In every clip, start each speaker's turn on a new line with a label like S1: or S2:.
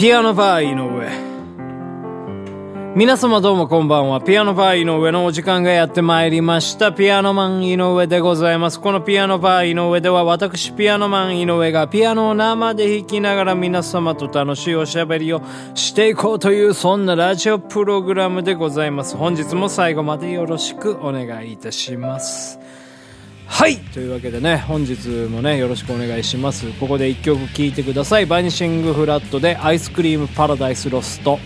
S1: ピアノバー井上皆様どうもこんばんは。ピアノバー井上のお時間がやってまいりました。ピアノマン井上でございます。このピアノバー井上では私ピアノマン井上がピアノを生で弾きながら皆様と楽しいおしゃべりをしていこうというそんなラジオプログラムでございます。本日も最後までよろしくお願いいたします。はい。というわけでね本日もねよろしくお願いします。ここで1曲聴いてください。バニシングフラットでアイスクリームパラダイスロスト。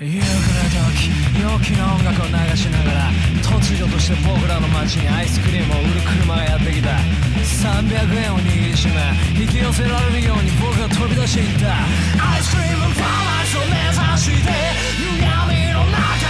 S1: 夕暮れ時陽気な音楽を流しながら突如として僕らの街にアイスクリームを売る車がやってきた。300円を握りしめ引き寄せられるように僕が飛び出していった。アイスクリームパラダイスを目指して歪みの中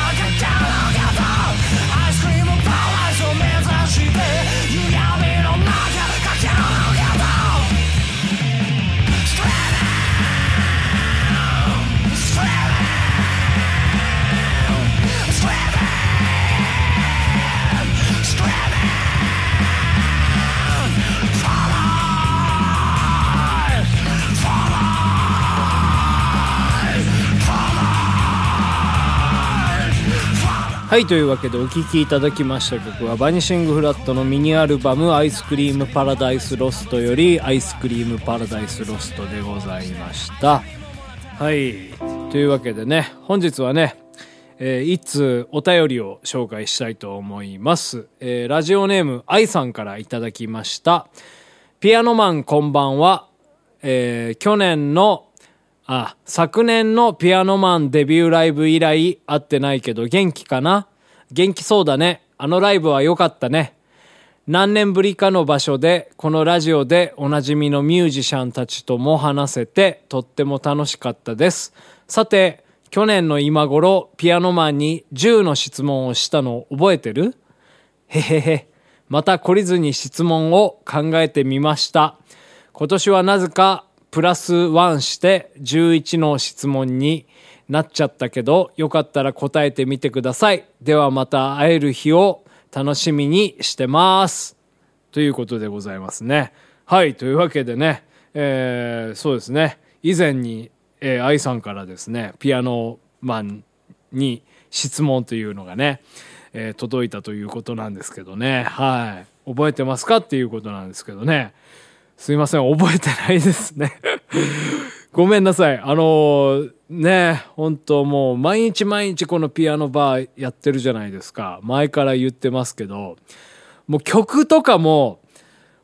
S1: はい、というわけでお聴きいただきました曲はバニシングフラットのミニアルバムアイスクリームパラダイスロストよりアイスクリームパラダイスロストでございました。はい。というわけでね、本日はね、えー、一通お便りを紹介したいと思います。えー、ラジオネーム愛さんからいただきました。ピアノマンこんばんは。えー、去年のあ、昨年のピアノマンデビューライブ以来会ってないけど元気かな？元気そうだね。あのライブは良かったね。何年ぶりかの場所で、このラジオでおなじみのミュージシャンたちとも話せて、とっても楽しかったです。さて、去年の今頃、ピアノマンに10の質問をしたの覚えてる？へへへ。また懲りずに質問を考えてみました。今年はなぜかプラス1して11の質問になっちゃったけど、よかったら答えてみてください。ではまた会える日を楽しみにしてます。ということでございますね。はい、というわけでね、えー、そうですね、以前に、えー、愛さんからですね、ピアノマンに質問というのがね、えー、届いたということなんですけどね、はい。覚えてますか？っていうことなんですけどね。すいません、覚えてないですね ごめんなさい。あのー、ね、本当もう毎日毎日このピアノバーやってるじゃないですか。前から言ってますけど、もう曲とかも、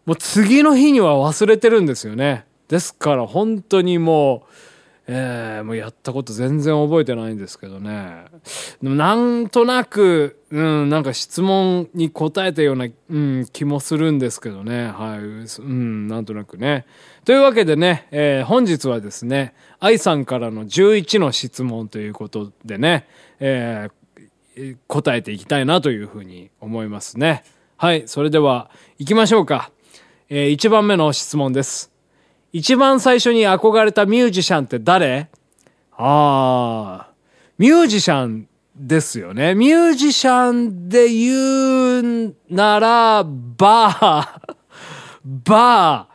S1: もう次の日には忘れてるんですよね。ですから本当にもう、えー、もうやったこと全然覚えてないんですけどね。でもなんとなく、うん、なんか質問に答えたような、うん、気もするんですけどね。はい。うん、なんとなくね。というわけでね、えー、本日はですね、愛さんからの11の質問ということでね、えー、答えていきたいなというふうに思いますね。はい。それでは、行きましょうか。えー、1番目の質問です。一番最初に憧れたミュージシャンって誰？ああ、ミュージシャンですよね。ミュージシャンで言うなら、バー。バー。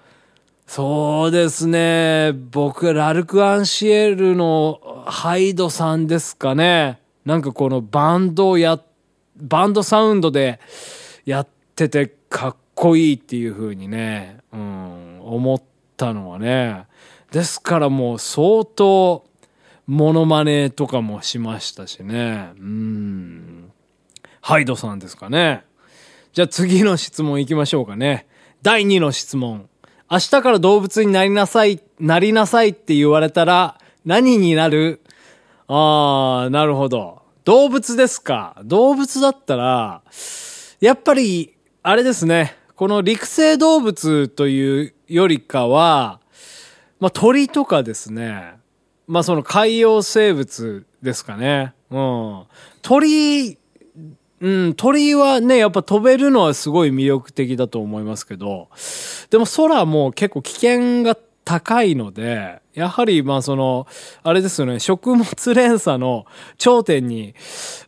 S1: そうですね。僕、ラルク・アンシエルのハイドさんですかね。なんかこのバンドをや、バンドサウンドでやっててかっこいいっていう風にね、うん、思ってたのはね。ですからもう相当、モノマネとかもしましたしね。うん。ハイドさんですかね。じゃあ次の質問行きましょうかね。第2の質問。明日から動物になりなさい、なりなさいって言われたら何になる？あー、なるほど。動物ですか。動物だったら、やっぱり、あれですね。この陸生動物というよりかは、まあ、鳥とかですね。まあ、その海洋生物ですかね。うん。鳥、うん、鳥はね、やっぱ飛べるのはすごい魅力的だと思いますけど、でも空も結構危険が高いので、やはり、まあその、あれですよね、食物連鎖の頂点に、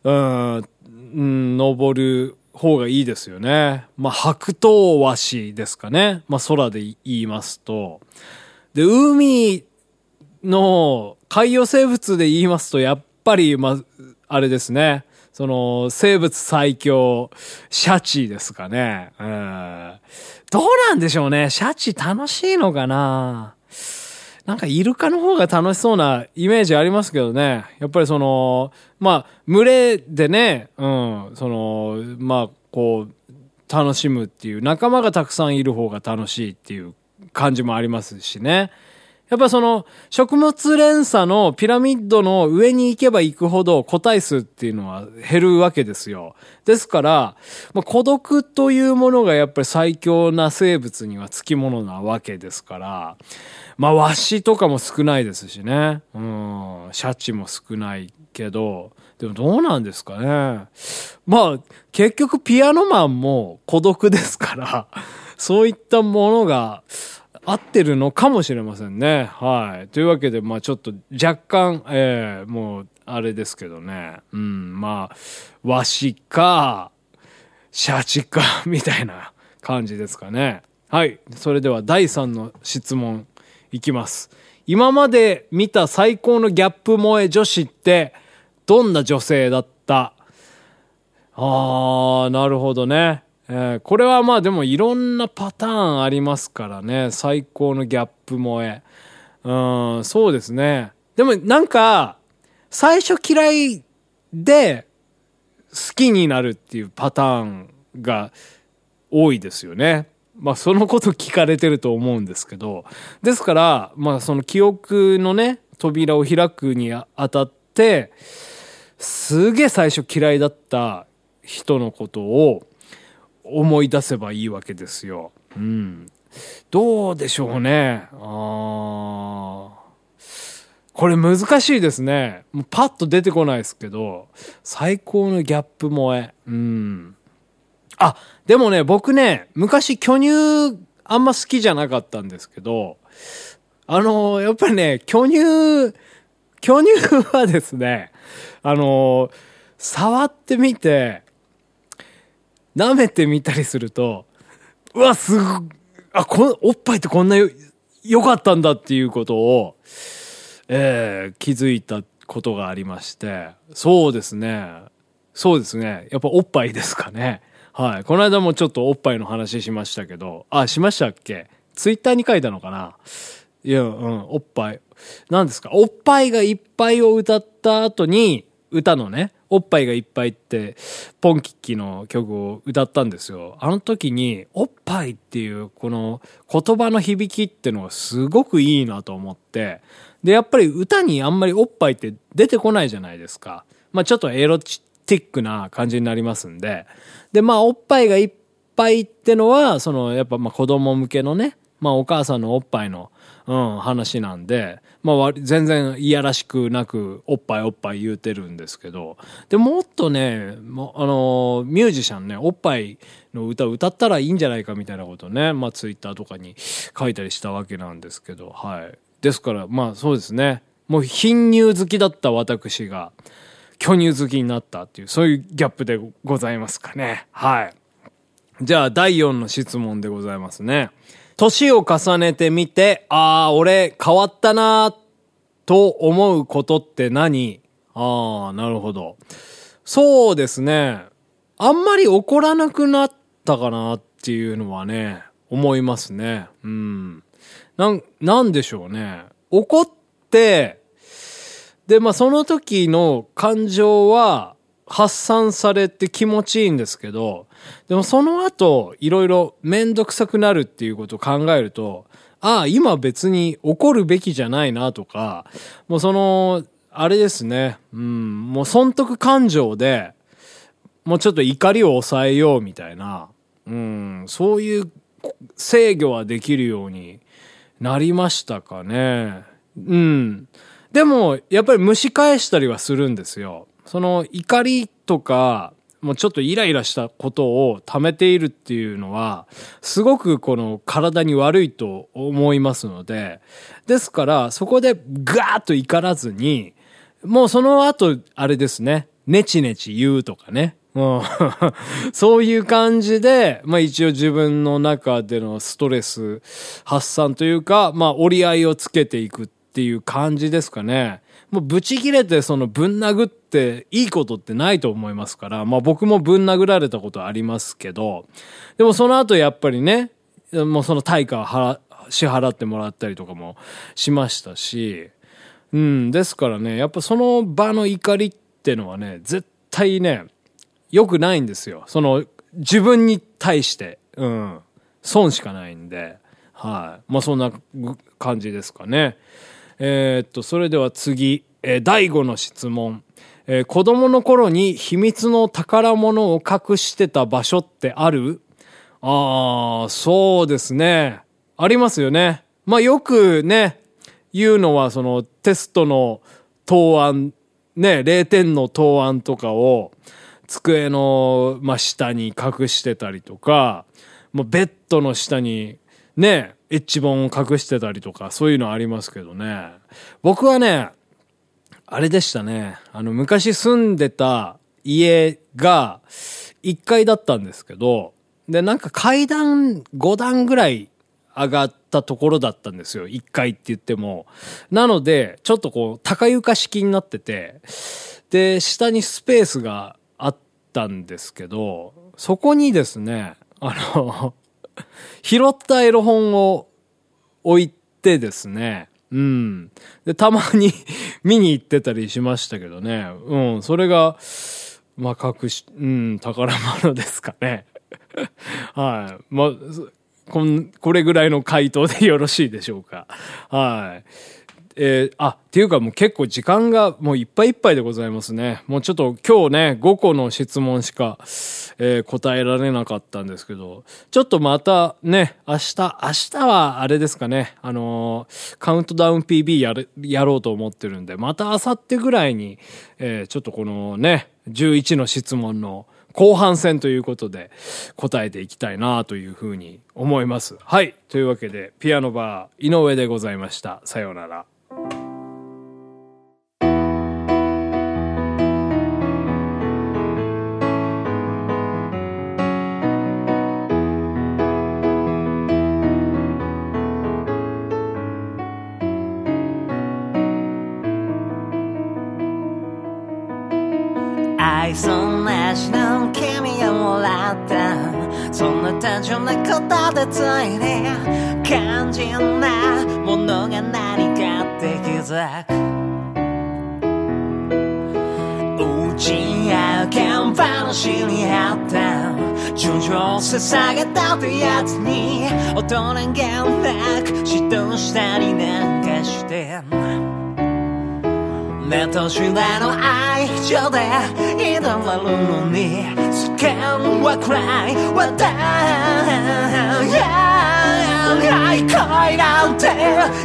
S1: うん、うん、登る方がいいですよね。まあ、白桃和紙ですかね。まあ、空で言いますと。で、海の海洋生物で言いますと、やっぱり、まあ、あれですね。その、生物最強、シャチですかね。うん。どうなんでしょうね。シャチ楽しいのかななんかイルカの方が楽しそうなイメージありますけどね。やっぱりその、まあ、群れでね、うん、その、まあ、こう、楽しむっていう、仲間がたくさんいる方が楽しいっていう感じもありますしね。やっぱその食物連鎖のピラミッドの上に行けば行くほど個体数っていうのは減るわけですよ。ですから、まあ、孤独というものがやっぱり最強な生物にはつきものなわけですから、まあワシとかも少ないですしね。うん、シャチも少ないけど、でもどうなんですかね。まあ結局ピアノマンも孤独ですから、そういったものが、合ってるのかもしれませんね。はい。というわけで、まあちょっと若干、えー、もう、あれですけどね。うん、まあ、和紙か、シャチか、みたいな感じですかね。はい。それでは第3の質問いきます。今まで見た最高のギャップ萌え女子って、どんな女性だった？あー、なるほどね。えー、これはまあでもいろんなパターンありますからね。最高のギャップ萌え。うん、そうですね。でもなんか、最初嫌いで好きになるっていうパターンが多いですよね。まあそのこと聞かれてると思うんですけど。ですから、まあその記憶のね、扉を開くにあたって、すげえ最初嫌いだった人のことを、思い出せばいいわけですよ。うん。どうでしょうね。あこれ難しいですね。もうパッと出てこないですけど、最高のギャップ萌え。うん。あ、でもね、僕ね、昔巨乳あんま好きじゃなかったんですけど、あのやっぱりね、巨乳、巨乳はですね、あの触ってみて、舐めてみたりすると、うわ、すご、あ、こおっぱいってこんなよ、良かったんだっていうことを、えー、気づいたことがありまして、そうですね。そうですね。やっぱおっぱいですかね。はい。この間もちょっとおっぱいの話しましたけど、あ、しましたっけ？ツイッターに書いたのかな？いや、うん、おっぱい。何ですか？おっぱいがいっぱいを歌った後に、歌のね、おっぱいがいっぱいって、ポンキッキの曲を歌ったんですよ。あの時に、おっぱいっていうこの言葉の響きってのがすごくいいなと思って、で、やっぱり歌にあんまりおっぱいって出てこないじゃないですか。まあちょっとエロティックな感じになりますんで。で、まあおっぱいがいっぱいってのは、そのやっぱまあ子供向けのね、まあお母さんのおっぱいの、うん、話なんで、まあ、全然いやらしくなく、おっぱいおっぱい言うてるんですけど、で、もっとね、もあの、ミュージシャンね、おっぱいの歌歌ったらいいんじゃないかみたいなことね、まあ、ツイッターとかに書いたりしたわけなんですけど、はい。ですから、まあ、そうですね。もう、貧乳好きだった私が、巨乳好きになったっていう、そういうギャップでございますかね。はい。じゃあ、第4の質問でございますね。年を重ねてみて、ああ、俺変わったなと思うことって何？ああ、なるほど。そうですね。あんまり怒らなくなったかなっていうのはね、思いますね。うん。なん、なんでしょうね。怒って、で、まあその時の感情は、発散されて気持ちいいんですけど、でもその後、いろいろめんどくさくなるっていうことを考えると、ああ、今別に怒るべきじゃないなとか、もうその、あれですね、うん、もう損得感情で、もうちょっと怒りを抑えようみたいな、うん、そういう制御はできるようになりましたかね。うん。でも、やっぱり蒸し返したりはするんですよ。その怒りとか、もうちょっとイライラしたことを溜めているっていうのは、すごくこの体に悪いと思いますので、ですからそこでガーッと怒らずに、もうその後、あれですね、ネチネチ言うとかね。もう、そういう感じで、まあ一応自分の中でのストレス発散というか、まあ折り合いをつけていくっていう感じですかね。もうブチ切れてそのぶん殴っていいことってないと思いますから、まあ僕もぶん殴られたことありますけど、でもその後やっぱりね、もうその対価を払、支払ってもらったりとかもしましたし、うん、ですからね、やっぱその場の怒りってのはね、絶対ね、良くないんですよ。その、自分に対して、うん、損しかないんで、はい。まあそんな感じですかね。えー、っと、それでは次、えー、第5の質問。えー、子供の頃に秘密の宝物を隠してた場所ってある？ああ、そうですね。ありますよね。まあよくね、言うのはそのテストの答案、ね、0点の答案とかを机の、まあ、下に隠してたりとか、もうベッドの下にね、エッジ本を隠してたりとか、そういうのありますけどね。僕はね、あれでしたね。あの、昔住んでた家が1階だったんですけど、で、なんか階段5段ぐらい上がったところだったんですよ。1階って言っても。なので、ちょっとこう、高床式になってて、で、下にスペースがあったんですけど、そこにですね、あの 拾ったエロ本を置いてですね、うん。で、たまに 見に行ってたりしましたけどね。うん。それが、まあ、隠し、うん、宝物ですかね。はい。まあ、こん、これぐらいの回答でよろしいでしょうか。はい。えー、あ、っていうかもう結構時間がもういっぱいいっぱいでございますね。もうちょっと今日ね、5個の質問しか、えー、答えられなかったんですけど、ちょっとまたね、明日、明日はあれですかね、あのー、カウントダウン PB やる、やろうと思ってるんで、また明後日ぐらいに、えー、ちょっとこのね、11の質問の後半戦ということで答えていきたいなというふうに思います。はい。というわけで、ピアノバー井上でございました。さようなら。
S2: 単純なことでついに肝心なものが何かって気づく。打ち合う看話にあった。順調捧げたってやつに大人がなく嫉妬したりなんかして目としらの愛情で挑まるのに世間は暗い話題恋なんて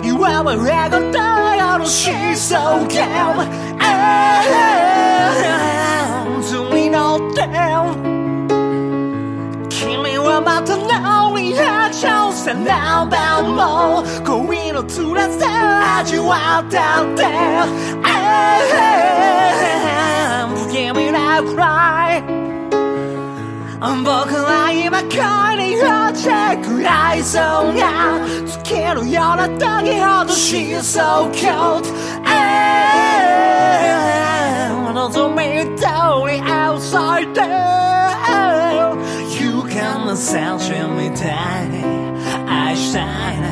S2: 言わばれがたのシーソーゲーム図に乗って君はまた何や挑戦何番も恋の辛さ味わったって不気味なくらい僕は今恋に落ちくらいそうが尽きるような時ほど She's so cute 望み通り outside there 勇敢な戦士みたいに愛したい